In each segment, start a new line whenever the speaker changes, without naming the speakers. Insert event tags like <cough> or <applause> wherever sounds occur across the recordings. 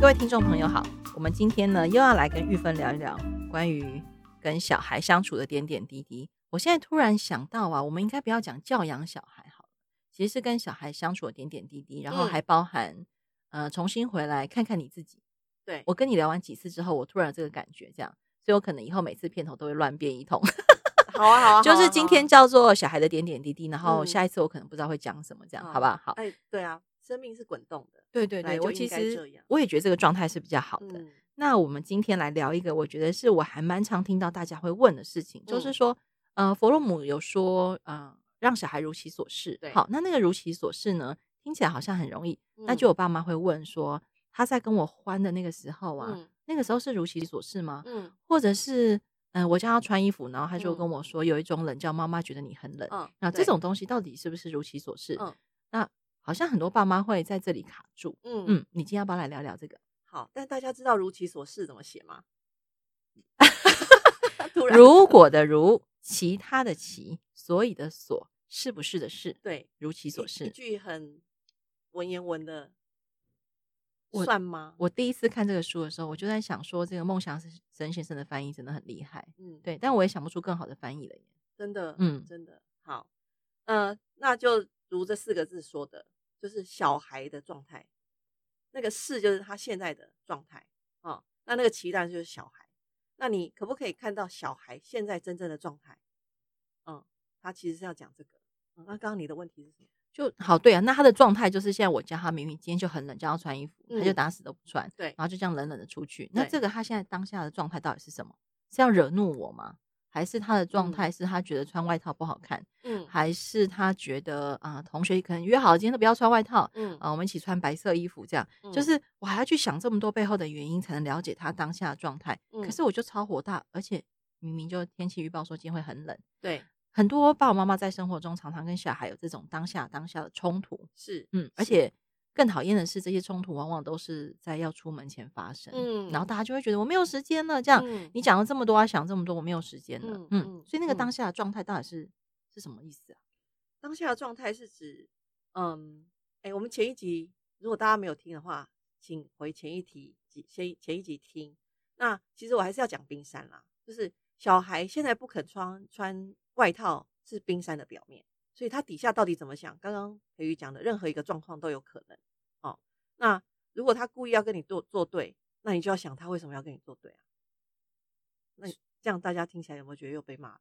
各位听众朋友好，我们今天呢又要来跟玉芬聊一聊关于跟小孩相处的点点滴滴。我现在突然想到啊，我们应该不要讲教养小孩好了，其实是跟小孩相处的点点滴滴，然后还包含、嗯、呃重新回来看看你自己。
对，
我跟你聊完几次之后，我突然有这个感觉，这样，所以我可能以后每次片头都会乱编一通。
好啊，好啊，<laughs>
就是今天叫做小孩的点点滴滴，然后下一次我可能不知道会讲什么，这样、嗯、好不好？好，
哎，对啊，生命是滚动的，
对对对，我其实我也觉得这个状态是比较好的。嗯、那我们今天来聊一个，我觉得是我还蛮常听到大家会问的事情，嗯、就是说，呃，弗洛姆有说，呃，让小孩如其所是。对，好，那那个如其所是呢，听起来好像很容易，嗯、那就我爸妈会问说，他在跟我欢的那个时候啊，嗯、那个时候是如其所是吗？嗯，或者是？嗯，我叫他穿衣服，然后他就跟我说，有一种冷叫妈妈觉得你很冷。嗯，那这种东西到底是不是如其所示？嗯，那好像很多爸妈会在这里卡住。嗯嗯，你今天要不要来聊聊这个？
好，但大家知道如其所示怎么写吗？<laughs>
如果的如，其他的其，所以的所，是不是的是？
对，
如其所是，
一句很文言文的。算吗？
我第一次看这个书的时候，我就在想说，这个梦想生先生的翻译真的很厉害。嗯，对，但我也想不出更好的翻译了耶。
真的，嗯，真的好。呃，那就如这四个字说的，就是小孩的状态。那个是就是他现在的状态啊。那那个期待就是小孩。那你可不可以看到小孩现在真正的状态？嗯，他其实是要讲这个。嗯，那刚刚你的问题是什么？
就好，对啊，那他的状态就是现在我叫他明明今天就很冷，叫他穿衣服，嗯、他就打死都不穿，
对，
然后就这样冷冷的出去。那这个他现在当下的状态到底是什么？是要惹怒我吗？还是他的状态是他觉得穿外套不好看？嗯，还是他觉得啊、呃，同学可能约好今天都不要穿外套，嗯啊、呃，我们一起穿白色衣服，这样，嗯、就是我还要去想这么多背后的原因，才能了解他当下的状态。嗯、可是我就超火大，而且明明就天气预报说今天会很冷，
对。
很多爸爸妈妈在生活中常常跟小孩有这种当下当下的冲突，
是
嗯，而且更讨厌的是，这些冲突往往都是在要出门前发生，嗯，然后大家就会觉得我没有时间了，这样、嗯、你讲了这么多，要想这么多，我没有时间了，嗯，嗯，所以那个当下的状态到底是、嗯、是什么意思啊？
当下的状态是指，嗯，哎、欸，我们前一集如果大家没有听的话，请回前一集前前一集听。那其实我还是要讲冰山啦，就是小孩现在不肯穿穿。外套是冰山的表面，所以他底下到底怎么想？刚刚培宇讲的任何一个状况都有可能哦。那如果他故意要跟你做作对，那你就要想他为什么要跟你作对啊？那这样大家听起来有没有觉得又被骂了？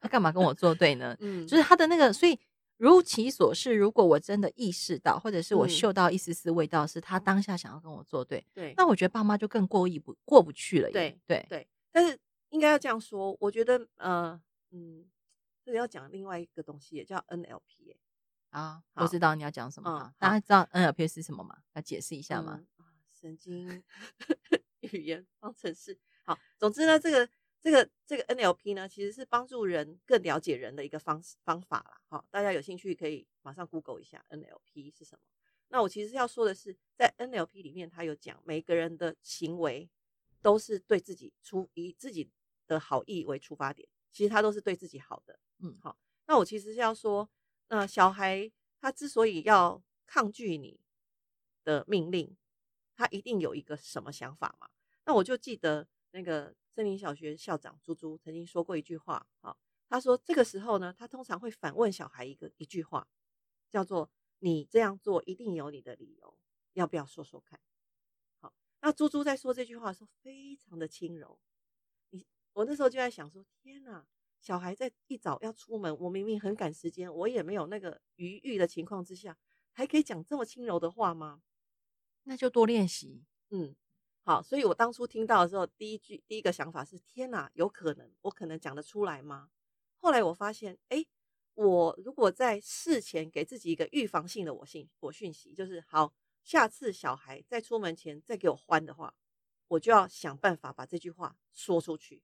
他干嘛跟我作对呢？<laughs> 嗯，就是他的那个，所以如其所示。如果我真的意识到，或者是我嗅到一丝丝味道，是他当下想要跟我作对，对，那我觉得爸妈就更过意不过不去了。对对对，
但是。应该要这样说，我觉得，呃，嗯，这个要讲另外一个东西，也叫 NLP 耶。
啊，我知道你要讲什么，嗯、大家知道 NLP 是什么吗？要解释一下吗？
嗯、神经语言方程式。好，总之呢，这个这个这个 NLP 呢，其实是帮助人更了解人的一个方方法啦。好，大家有兴趣可以马上 Google 一下 NLP 是什么。那我其实要说的是，在 NLP 里面，它有讲每个人的行为都是对自己出以自己。的好意为出发点，其实他都是对自己好的。嗯，好，那我其实是要说，那小孩他之所以要抗拒你的命令，他一定有一个什么想法嘛？那我就记得那个森林小学校长朱朱曾经说过一句话，好，他说这个时候呢，他通常会反问小孩一个一句话，叫做“你这样做一定有你的理由，要不要说说看？”好，那朱朱在说这句话的时候，非常的轻柔。我那时候就在想说，天哪，小孩在一早要出门，我明明很赶时间，我也没有那个余裕的情况之下，还可以讲这么轻柔的话吗？
那就多练习。
嗯，好，所以我当初听到的时候，第一句第一个想法是，天哪，有可能，我可能讲得出来吗？后来我发现，哎，我如果在事前给自己一个预防性的我信我讯息，就是好，下次小孩在出门前再给我欢的话，我就要想办法把这句话说出去。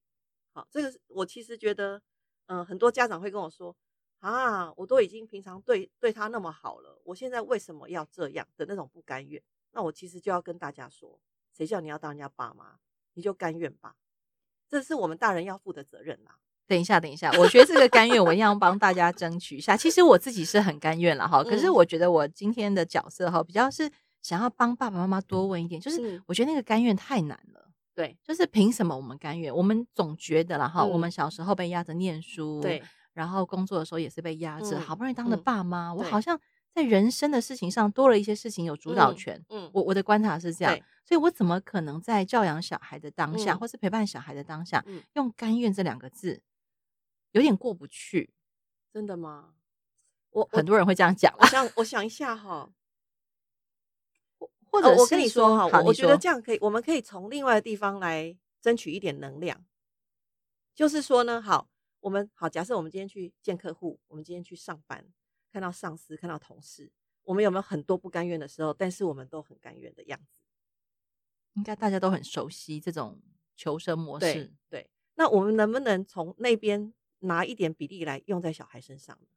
好，这个是我其实觉得，嗯、呃，很多家长会跟我说，啊，我都已经平常对对他那么好了，我现在为什么要这样的那种不甘愿？那我其实就要跟大家说，谁叫你要当人家爸妈，你就甘愿吧，这是我们大人要负的责任呐。
等一下，等一下，我觉得这个甘愿，我一定要帮大家争取一下。其实我自己是很甘愿了哈，可是我觉得我今天的角色哈，比较是想要帮爸爸妈妈多问一点，就是我觉得那个甘愿太难了。
对，
就是凭什么我们甘愿？我们总觉得啦哈，我们小时候被压着念书，
对，
然后工作的时候也是被压着，好不容易当了爸妈，我好像在人生的事情上多了一些事情有主导权。嗯，我我的观察是这样，所以我怎么可能在教养小孩的当下，或是陪伴小孩的当下，用甘愿这两个字，有点过不去。
真的吗？我
很多人会这样讲。
我想，我想一下哈。<laughs> 或者我跟你说哈，我觉得这样可以，我们可以从另外的地方来争取一点能量。就是说呢，好，我们好，假设我们今天去见客户，我们今天去上班，看到上司，看到同事，我们有没有很多不甘愿的时候？但是我们都很甘愿的样子，
应该大家都很熟悉这种求生模式。
对，对，那我们能不能从那边拿一点比例来用在小孩身上呢？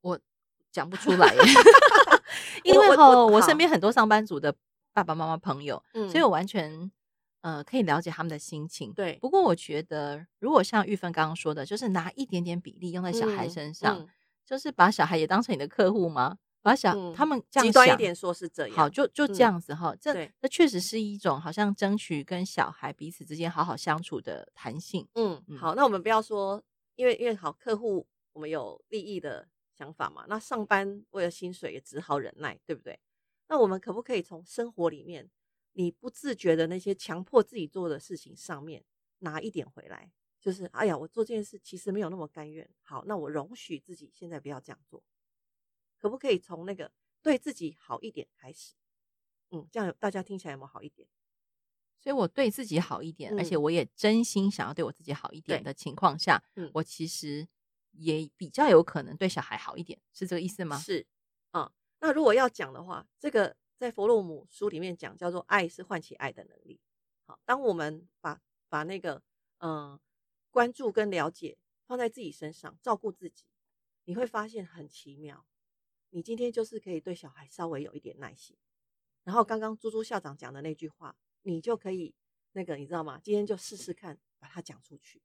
我讲不出来耶。<laughs> 因为哈，我，我，我身边很多上班族的爸爸妈妈朋友，嗯，所以我完全呃可以了解他们的心情。
对，
不过我觉得，如果像玉芬刚刚说的，就是拿一点点比例用在小孩身上，就是把小孩也当成你的客户吗？把小、嗯、他们这样极
端一点说是这样，
好，就就这样子哈。嗯、这
对
这确实是一种好像争取跟小孩彼此之间好好相处的弹性。
嗯，嗯好，那我们不要说，因为因为好客户，我们有利益的。想法嘛，那上班为了薪水也只好忍耐，对不对？那我们可不可以从生活里面你不自觉的那些强迫自己做的事情上面拿一点回来？就是哎呀，我做这件事其实没有那么甘愿。好，那我容许自己现在不要这样做，可不可以从那个对自己好一点开始？嗯，这样大家听起来有没有好一点？
所以我对自己好一点，嗯、而且我也真心想要对我自己好一点的情况下，嗯、我其实。也比较有可能对小孩好一点，是这个意思吗？
是，嗯，那如果要讲的话，这个在弗洛姆书里面讲叫做“爱是唤起爱的能力”。好，当我们把把那个嗯关注跟了解放在自己身上，照顾自己，你会发现很奇妙。你今天就是可以对小孩稍微有一点耐心，然后刚刚猪猪校长讲的那句话，你就可以那个你知道吗？今天就试试看把它讲出去。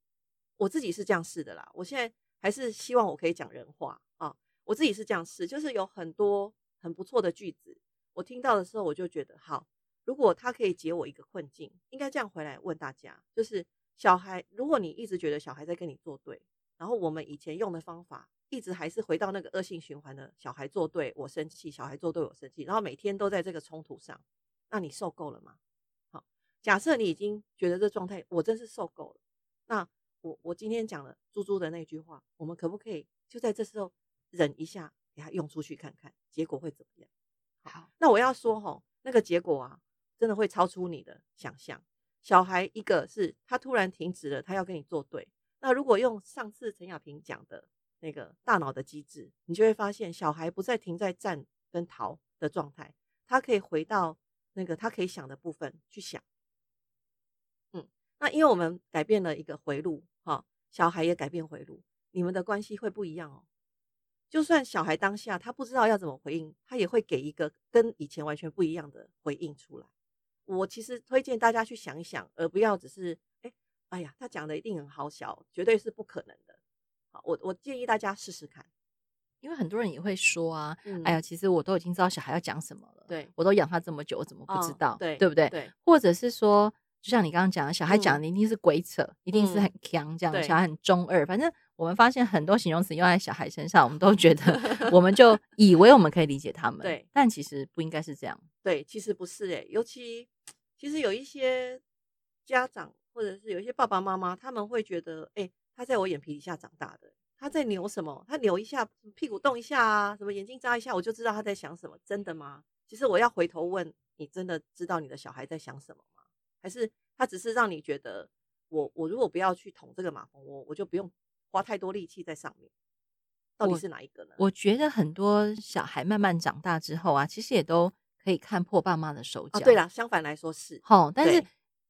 我自己是这样试的啦，我现在。还是希望我可以讲人话啊！我自己是这样试，就是有很多很不错的句子，我听到的时候我就觉得好。如果他可以解我一个困境，应该这样回来问大家：就是小孩，如果你一直觉得小孩在跟你作对，然后我们以前用的方法一直还是回到那个恶性循环的，小孩作对我生气，小孩作对我生气，然后每天都在这个冲突上，那你受够了吗？好，假设你已经觉得这状态我真是受够了，那。我我今天讲了猪猪的那句话，我们可不可以就在这时候忍一下，给他用出去看看，结果会怎么样？好，那我要说哈，那个结果啊，真的会超出你的想象。小孩一个是他突然停止了，他要跟你作对。那如果用上次陈亚萍讲的那个大脑的机制，你就会发现小孩不再停在战跟逃的状态，他可以回到那个他可以想的部分去想。嗯，那因为我们改变了一个回路。好，小孩也改变回路，你们的关系会不一样哦。就算小孩当下他不知道要怎么回应，他也会给一个跟以前完全不一样的回应出来。我其实推荐大家去想一想，而不要只是哎，哎呀，他讲的一定很好笑，绝对是不可能的。好，我我建议大家试试看，
因为很多人也会说啊，嗯、哎呀，其实我都已经知道小孩要讲什么了，
对，
我都养他这么久，我怎么不知道？
哦、对，
对不对？
对，
或者是说。就像你刚刚讲的，小孩讲的一定是鬼扯，嗯、一定是很强这样，小孩很中二。反正我们发现很多形容词用在小孩身上，我们都觉得，<laughs> 我们就以为我们可以理解他们，
对，
但其实不应该是这样。
对，其实不是诶、欸，尤其其实有一些家长或者是有一些爸爸妈妈，他们会觉得，哎、欸，他在我眼皮底下长大的，他在扭什么？他扭一下屁股动一下啊，什么眼睛眨一下，我就知道他在想什么。真的吗？其实我要回头问你，真的知道你的小孩在想什么？还是他只是让你觉得我我如果不要去捅这个马蜂窝，我就不用花太多力气在上面。到底是哪一个呢？
我，我觉得很多小孩慢慢长大之后啊，其实也都可以看破爸妈的手脚。
哦、对了，相反来说是。
好，但是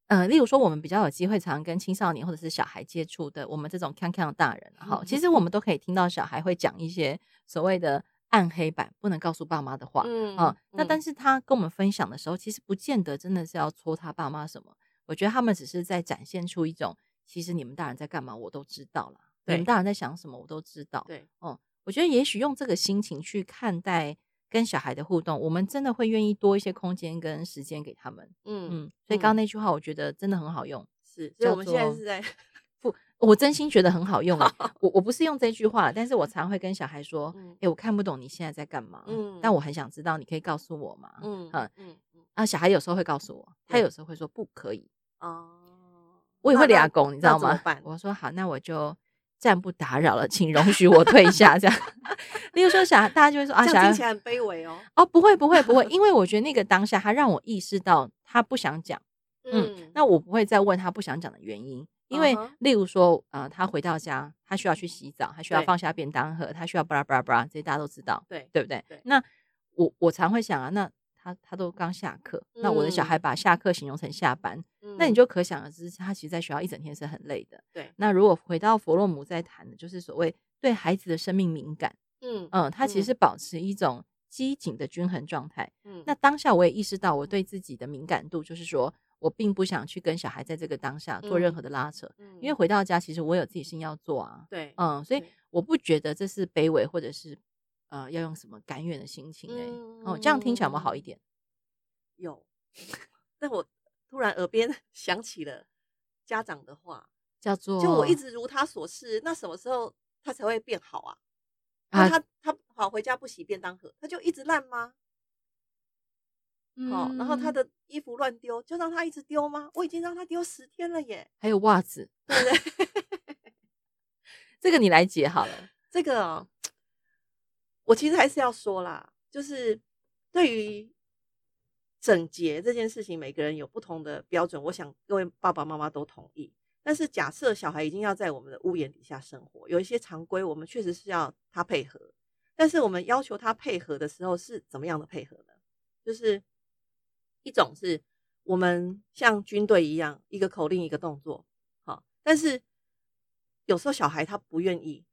呃，例如说我们比较有机会常跟青少年或者是小孩接触的，我们这种康康的大人，哈，其实我们都可以听到小孩会讲一些所谓的。暗黑版不能告诉爸妈的话，嗯啊，那但是他跟我们分享的时候，其实不见得真的是要戳他爸妈什么。我觉得他们只是在展现出一种，其实你们大人在干嘛，我都知道了。对你们大人在想什么，我都知道。对，哦，我觉得也许用这个心情去看待跟小孩的互动，我们真的会愿意多一些空间跟时间给他们。嗯嗯，所以刚刚那句话，我觉得真的很好用。
是，所以我们现在是在
不，我真心觉得很好用。<laughs> 我我不是用这句话，但是我常会跟小孩说：“哎，我看不懂你现在在干嘛，嗯，但我很想知道，你可以告诉我吗？”嗯嗯嗯。啊，小孩有时候会告诉我，他有时候会说不可以。哦，我也会俩拱，你知道吗？我说好，那我就。暂不打扰了，请容许我退下。这样，<laughs> 例如说，小孩，大家就会说啊，小孩听
起来很卑微哦。
哦，不会，不会，不会，<laughs> 因为我觉得那个当下，他让我意识到他不想讲。嗯，那我不会再问他不想讲的原因，因为例如说，呃，他回到家，他需要去洗澡，他需要放下便当盒，他需要巴拉巴拉巴拉，这些大家都知道，对对不对？那我我常会想啊，那。他他都刚下课，那我的小孩把下课形容成下班，嗯、那你就可想而知，他其实在学校一整天是很累的。对，那如果回到弗洛姆在谈的，就是所谓对孩子的生命敏感，嗯嗯，他其实是保持一种机警的均衡状态。嗯，那当下我也意识到我对自己的敏感度，就是说我并不想去跟小孩在这个当下做任何的拉扯，嗯、因为回到家其实我有自己事情要做啊。对，嗯，所以我不觉得这是卑微或者是。呃，要用什么甘愿的心情呢？嗯、哦，这样听起来有没有好一点？
有，但我突然耳边 <laughs> 想起了家长的话，叫做“就我一直如他所示”，那什么时候他才会变好啊？啊，他他好回家不洗便当盒，他就一直烂吗？嗯、哦，然后他的衣服乱丢，就让他一直丢吗？我已经让他丢十天了耶！
还有袜子，对不对？<laughs> 这个你来解好了，<laughs>
这个、哦。我其实还是要说啦，就是对于整洁这件事情，每个人有不同的标准。我想各位爸爸妈妈都同意。但是假设小孩已经要在我们的屋檐底下生活，有一些常规，我们确实是要他配合。但是我们要求他配合的时候是怎么样的配合呢？就是一种是我们像军队一样，一个口令一个动作，好。但是有时候小孩他不愿意，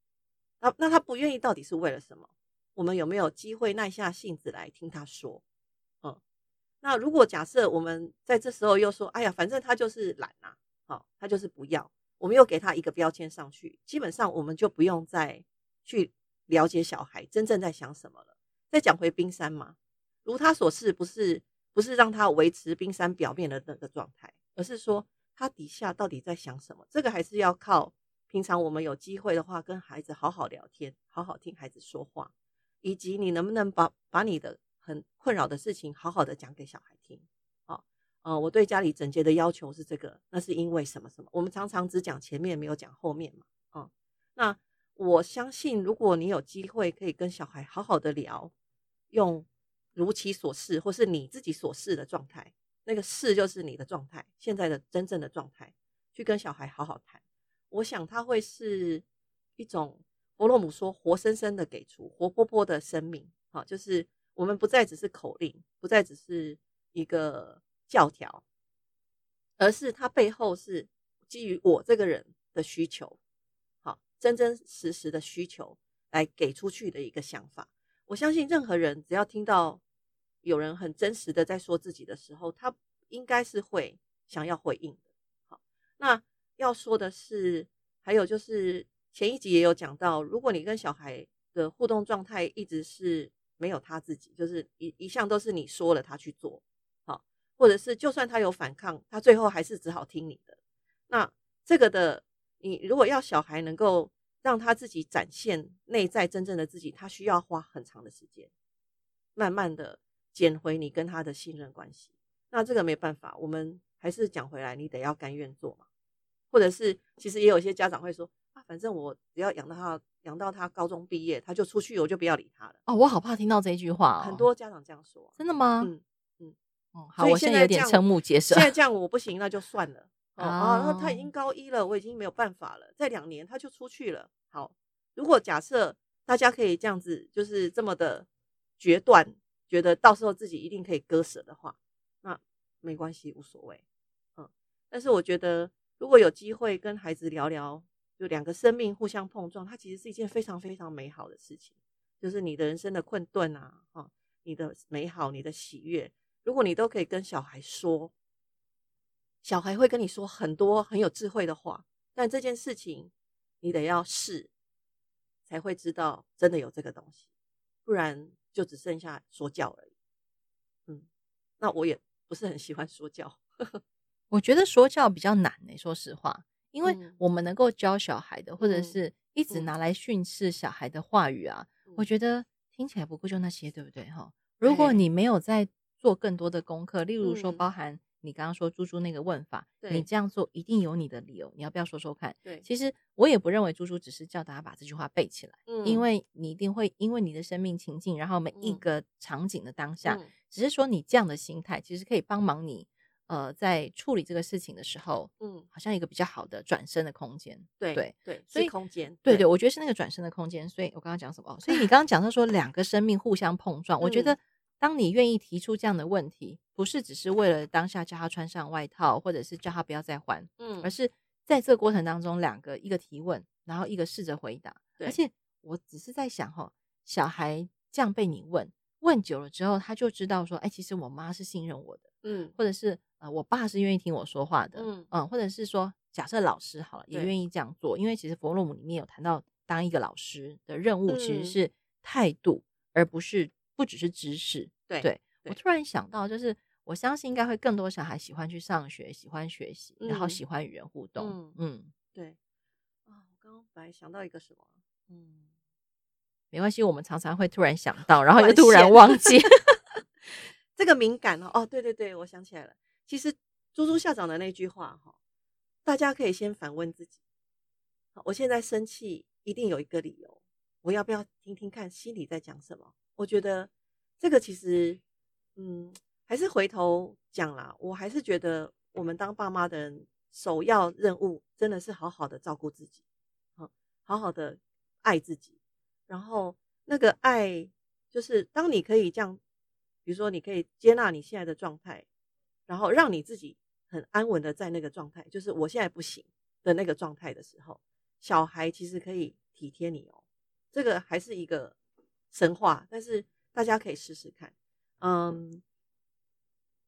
那那他不愿意到底是为了什么？我们有没有机会耐下性子来听他说？嗯，那如果假设我们在这时候又说：“哎呀，反正他就是懒呐，好，他就是不要。”我们又给他一个标签上去，基本上我们就不用再去了解小孩真正在想什么了。再讲回冰山嘛，如他所示，不是不是让他维持冰山表面的那个状态，而是说他底下到底在想什么？这个还是要靠平常我们有机会的话，跟孩子好好聊天，好好听孩子说话。以及你能不能把把你的很困扰的事情好好的讲给小孩听？啊，呃，我对家里整洁的要求是这个，那是因为什么什么？我们常常只讲前面，没有讲后面嘛。啊，那我相信，如果你有机会可以跟小孩好好的聊，用如其所示，或是你自己所示的状态，那个示就是你的状态，现在的真正的状态，去跟小孩好好谈，我想他会是一种。弗洛姆说：“活生生的给出活泼泼的生命，好，就是我们不再只是口令，不再只是一个教条，而是它背后是基于我这个人的需求，好，真真实实的需求来给出去的一个想法。我相信任何人只要听到有人很真实的在说自己的时候，他应该是会想要回应的。好，那要说的是，还有就是。”前一集也有讲到，如果你跟小孩的互动状态一直是没有他自己，就是一一向都是你说了他去做，好，或者是就算他有反抗，他最后还是只好听你的。那这个的，你如果要小孩能够让他自己展现内在真正的自己，他需要花很长的时间，慢慢的捡回你跟他的信任关系。那这个没办法，我们还是讲回来，你得要甘愿做嘛，或者是其实也有一些家长会说。啊，反正我只要养到他，养到他高中毕业，他就出去，我就不要理他了。
哦，我好怕听到这一句话哦。
很多家长这样说。
真的吗？
嗯嗯。
哦，好，我现在有点瞠目结舌。
现在这样我不行，那就算了。哦，然后他已经高一了，我已经没有办法了。再两年他就出去了。好，如果假设大家可以这样子，就是这么的决断，觉得到时候自己一定可以割舍的话，那没关系，无所谓。嗯，但是我觉得如果有机会跟孩子聊聊。就两个生命互相碰撞，它其实是一件非常非常美好的事情。就是你的人生的困顿啊，哈，你的美好，你的喜悦，如果你都可以跟小孩说，小孩会跟你说很多很有智慧的话。但这件事情你得要试，才会知道真的有这个东西。不然就只剩下说教而已。嗯，那我也不是很喜欢说教。<laughs>
我觉得说教比较难呢、欸，说实话，因为我们能够教小孩的，或者是一直拿来训斥小孩的话语啊，我觉得听起来不过就那些，对不对？哈，如果你没有在做更多的功课，例如说包含。你刚刚说猪猪那个问法，对你这样做一定有你的理由，你要不要说说看？
对，
其实我也不认为猪猪只是叫大家把这句话背起来，嗯，因为你一定会因为你的生命情境，然后每一个场景的当下，嗯、只是说你这样的心态，其实可以帮忙你，呃，在处理这个事情的时候，嗯，好像一个比较好的转身的空间，
对对对，所以空间，
对，对对，我觉得是那个转身的空间。所以我刚刚讲什么？所以你刚刚讲到说两个生命互相碰撞，嗯、我觉得。当你愿意提出这样的问题，不是只是为了当下叫他穿上外套，或者是叫他不要再换，嗯，而是在这个过程当中，两个一个提问，然后一个试着回答。对。而且我只是在想，哈，小孩这样被你问问久了之后，他就知道说，哎，其实我妈是信任我的，嗯，或者是呃，我爸是愿意听我说话的，嗯。嗯，或者是说，假设老师好了，也愿意这样做，因为其实佛洛姆里面有谈到，当一个老师的任务其实是态度，而不是。不只是知识，对，对，我突然想到，就是我相信应该会更多小孩喜欢去上学，喜欢学习，嗯、然后喜欢与人互动。嗯，
嗯对。啊，我刚刚本来想到一个什么，嗯，
没关系，我们常常会突然想 <laughs> 到，然后又突然忘记。<laughs>
这个敏感哦，哦，对对对，我想起来了。其实猪猪校长的那句话哈，大家可以先反问自己：我现在生气，一定有一个理由，我要不要听听看心里在讲什么？我觉得这个其实，嗯，还是回头讲啦。我还是觉得，我们当爸妈的人，首要任务真的是好好的照顾自己，好好的爱自己。然后那个爱，就是当你可以这样，比如说你可以接纳你现在的状态，然后让你自己很安稳的在那个状态，就是我现在不行的那个状态的时候，小孩其实可以体贴你哦。这个还是一个。神话，但是大家可以试试看，嗯，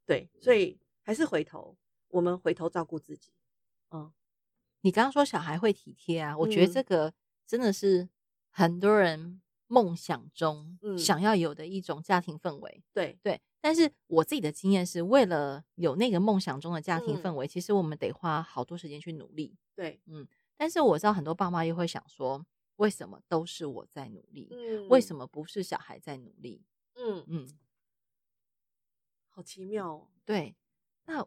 对，所以还是回头，我们回头照顾自己，嗯，
你刚刚说小孩会体贴啊，我觉得这个真的是很多人梦想中想要有的一种家庭氛围，
对、嗯、
对，但是我自己的经验是为了有那个梦想中的家庭氛围，嗯、其实我们得花好多时间去努力，
对，
嗯，但是我知道很多爸妈又会想说。为什么都是我在努力？嗯，为什么不是小孩在努力？
嗯嗯，好奇妙哦。
对，那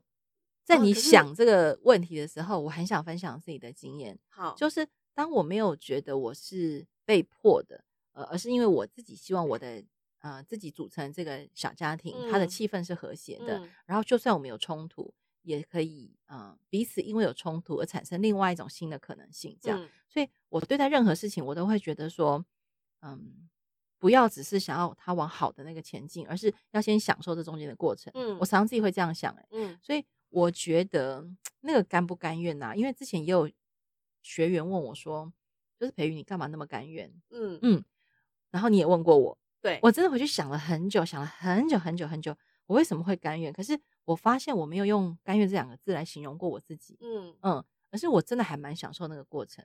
在你想这个问题的时候，我很想分享自己的经验。
好，
就是当我没有觉得我是被迫的，呃，而是因为我自己希望我的呃自己组成这个小家庭，它的气氛是和谐的，然后就算我们有冲突。也可以，嗯，彼此因为有冲突而产生另外一种新的可能性，这样。嗯、所以我对待任何事情，我都会觉得说，嗯，不要只是想要他往好的那个前进，而是要先享受这中间的过程。嗯，我常常自己会这样想、欸，哎，嗯，所以我觉得那个甘不甘愿呐、啊？因为之前也有学员问我说，就是培育，你干嘛那么甘愿？嗯嗯，然后你也问过我，
对，
我真的回去想了很久，想了很久很久很久，我为什么会甘愿？可是。我发现我没有用“甘愿”这两个字来形容过我自己，嗯。嗯，而是我真的还蛮享受那个过程，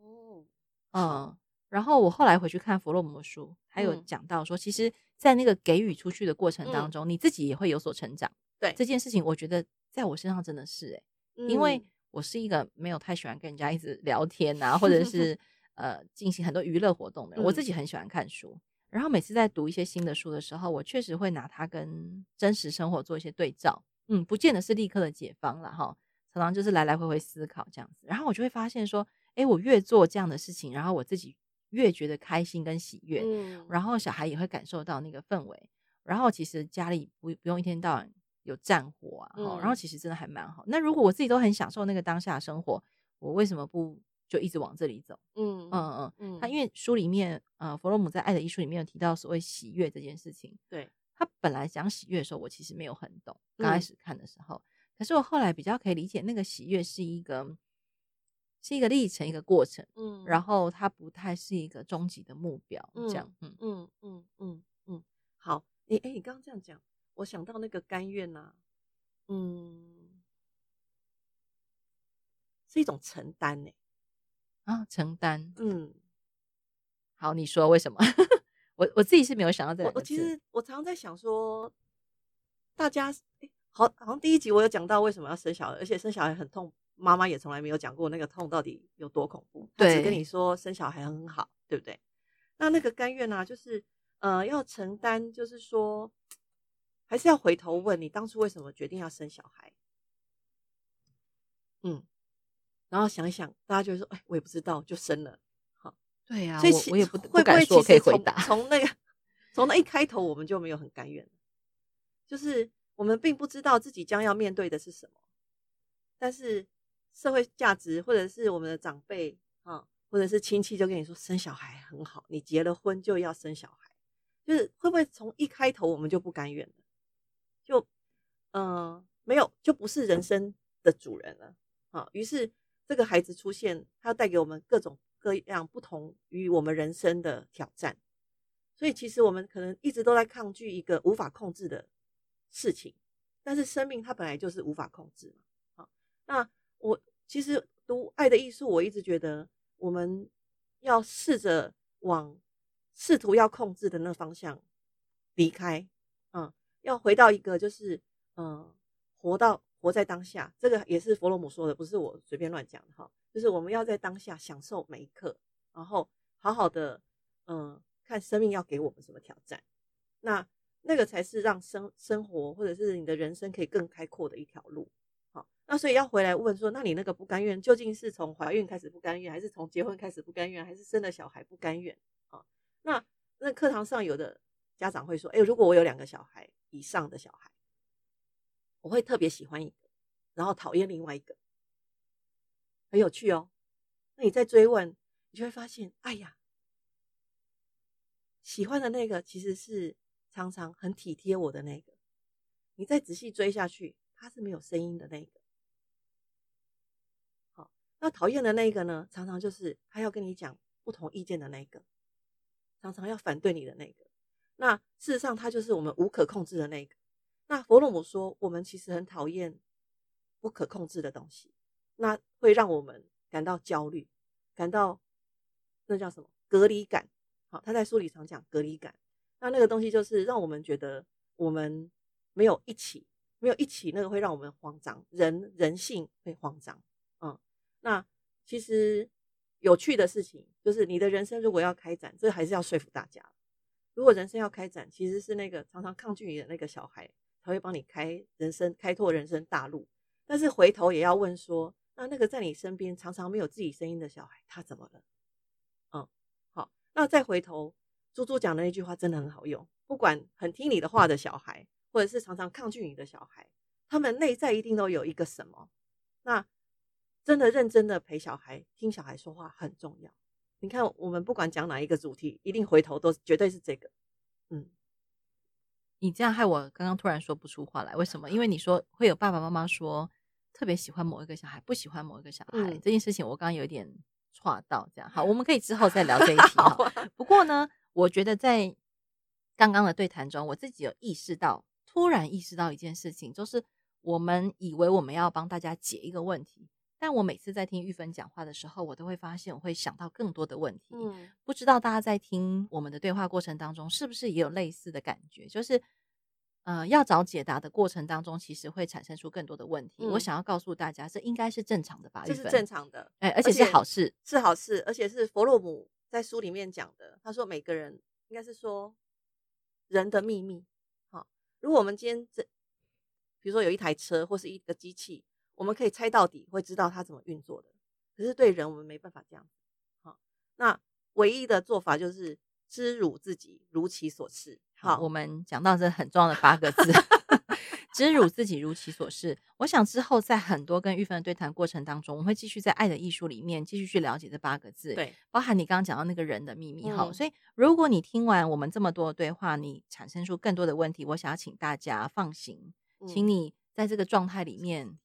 哦，嗯，然后我后来回去看弗洛姆的书，还有讲到说，其实，在那个给予出去的过程当中，你自己也会有所成长。对。这件事情，我觉得在我身上真的是哎，因为我是一个没有太喜欢跟人家一直聊天啊，或者是 <laughs> 呃进行很多娱乐活动的人，我自己很喜欢看书。然后每次在读一些新的书的时候，我确实会拿它跟真实生活做一些对照，嗯，不见得是立刻的解放了哈，常常就是来来回回思考这样子。然后我就会发现说，哎，我越做这样的事情，然后我自己越觉得开心跟喜悦，嗯，然后小孩也会感受到那个氛围，然后其实家里不不用一天到晚有战火啊，然后其实真的还蛮好。那如果我自己都很享受那个当下的生活，我为什么不？就一直往这里走，嗯嗯嗯嗯。他因为书里面，呃，弗洛姆在《爱的艺术》里面有提到所谓喜悦这件事情。
对，
他本来讲喜悦的时候，我其实没有很懂，刚开始看的时候。嗯、可是我后来比较可以理解，那个喜悦是一个是一个历程，一个过程。嗯，然后它不太是一个终极的目标。这样，嗯
嗯嗯嗯嗯。好，你哎，你刚刚这样讲，我想到那个甘愿呐、啊，嗯，是一种承担呢、欸。
啊，承担，
嗯，
好，你说为什么？<laughs> 我我自己是没有想到这个。
我其实我常常在想说，大家好好像第一集我有讲到为什么要生小孩，而且生小孩很痛，妈妈也从来没有讲过那个痛到底有多恐怖。对，只跟你说生小孩很好，对不对？那那个甘愿呢、啊，就是呃要承担，就是说还是要回头问你当初为什么决定要生小孩？嗯，然后想一想，大家就会说，哎，我也不知道，就生了。
对呀、啊，
所以
我，我也不
会不会
说可以回答。
从那个从那一开头，我们就没有很甘愿，就是我们并不知道自己将要面对的是什么，但是社会价值或者是我们的长辈啊，或者是亲戚就跟你说生小孩很好，你结了婚就要生小孩，就是会不会从一开头我们就不甘愿了？就嗯、呃，没有，就不是人生的主人了啊。于是这个孩子出现，他带给我们各种。各样不同于我们人生的挑战，所以其实我们可能一直都在抗拒一个无法控制的事情，但是生命它本来就是无法控制嘛。好，那我其实读《爱的艺术》，我一直觉得我们要试着往试图要控制的那方向离开，嗯，要回到一个就是嗯，活到活在当下，这个也是弗洛姆说的，不是我随便乱讲的哈。就是我们要在当下享受每一刻，然后好好的，嗯，看生命要给我们什么挑战，那那个才是让生生活或者是你的人生可以更开阔的一条路。好，那所以要回来问说，那你那个不甘愿究竟是从怀孕开始不甘愿，还是从结婚开始不甘愿，还是生了小孩不甘愿？啊，那那课堂上有的家长会说，哎，如果我有两个小孩以上的小孩，我会特别喜欢一个，然后讨厌另外一个。很有趣哦，那你再追问，你就会发现，哎呀，喜欢的那个其实是常常很体贴我的那个。你再仔细追下去，他是没有声音的那个。好，那讨厌的那个呢？常常就是他要跟你讲不同意见的那个，常常要反对你的那个。那事实上，他就是我们无可控制的那个。那弗洛姆说，我们其实很讨厌不可控制的东西。那会让我们感到焦虑，感到那叫什么隔离感？好，他在书里常讲隔离感。那那个东西就是让我们觉得我们没有一起，没有一起，那个会让我们慌张，人人性会慌张。嗯，那其实有趣的事情就是，你的人生如果要开展，这还是要说服大家。如果人生要开展，其实是那个常常抗拒你的那个小孩，他会帮你开人生，开拓人生大路。但是回头也要问说。那那个在你身边常常没有自己声音的小孩，他怎么了？嗯，好，那再回头，猪猪讲的那句话真的很好用。不管很听你的话的小孩，或者是常常抗拒你的小孩，他们内在一定都有一个什么。那真的认真的陪小孩，听小孩说话很重要。你看，我们不管讲哪一个主题，一定回头都绝对是这个。嗯，
你这样害我刚刚突然说不出话来，为什么？因为你说会有爸爸妈妈说。特别喜欢某一个小孩，不喜欢某一个小孩，嗯、这件事情，我刚刚有点岔到这样。好，我 <laughs> 们可以之后再聊这一题哈。不过呢，我觉得在刚刚的对谈中，我自己有意识到，突然意识到一件事情，就是我们以为我们要帮大家解一个问题，但我每次在听玉芬讲话的时候，我都会发现，我会想到更多的问题。嗯，不知道大家在听我们的对话过程当中，是不是也有类似的感觉？就是。呃，要找解答的过程当中，其实会产生出更多的问题。嗯、我想要告诉大家，这应该是正常的吧？
这是正常的，
哎，而且是好事，
是好事，而且是弗洛姆在书里面讲的。他说，每个人应该是说人的秘密。好，如果我们今天这，比如说有一台车或是一个机器，我们可以猜到底，会知道它怎么运作的。可是对人，我们没办法这样。好，那唯一的做法就是知汝自己，如其所是。好，
我们讲到这很重要的八个字，<laughs> 知汝自己如其所是。我想之后在很多跟玉芬的对谈过程当中，我们会继续在爱的艺术里面继续去了解这八个字，
对，
包含你刚刚讲到那个人的秘密。好、嗯，所以如果你听完我们这么多的对话，你产生出更多的问题，我想要请大家放行，嗯、请你在这个状态里面，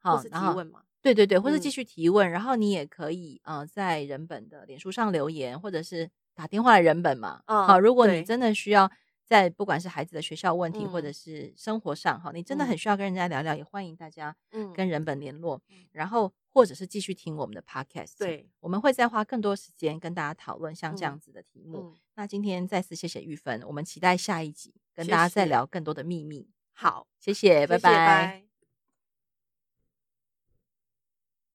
好，
然后提问嘛，
对对对，或是继续提问，嗯、然后你也可以呃在人本的脸书上留言，或者是打电话来人本嘛。嗯、好，如果你真的需要。在不管是孩子的学校问题，
嗯、
或者是生活上哈，你真的很需要跟人家聊聊，嗯、也欢迎大家跟人本联络，嗯、然后或者是继续听我们的 podcast。
对，
我们会再花更多时间跟大家讨论像这样子的题目。
嗯、
那今天再次谢谢玉芬，我们期待下一集跟大家再聊更多的秘密。
好，
谢谢，拜拜。
谢谢，拜拜。